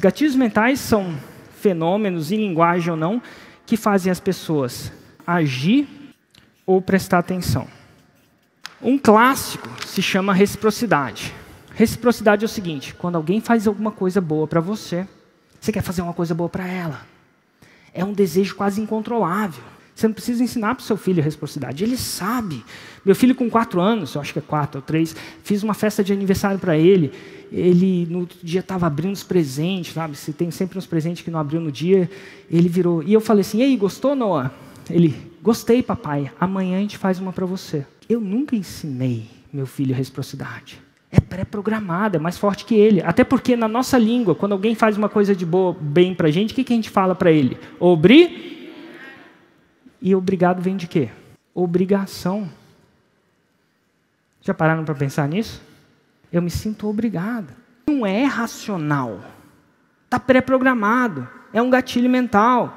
Gatilhos mentais são fenômenos, em linguagem ou não, que fazem as pessoas agir ou prestar atenção. Um clássico se chama reciprocidade. Reciprocidade é o seguinte: quando alguém faz alguma coisa boa para você, você quer fazer uma coisa boa para ela. É um desejo quase incontrolável. Você não precisa ensinar para o seu filho a reciprocidade, ele sabe. Meu filho, com quatro anos, eu acho que é quatro ou três, fiz uma festa de aniversário para ele. Ele, no dia, estava abrindo os presentes, sabe? Se tem sempre uns presentes que não abriu no dia. Ele virou. E eu falei assim: Ei, gostou, Noah? Ele, gostei, papai. Amanhã a gente faz uma para você. Eu nunca ensinei meu filho a reciprocidade. É pré-programado, é mais forte que ele. Até porque na nossa língua, quando alguém faz uma coisa de boa, bem para a gente, o que, que a gente fala para ele? Obri e obrigado vem de quê? Obrigação. Já pararam para pensar nisso? Eu me sinto obrigado. Não é racional. Está pré-programado. É um gatilho mental.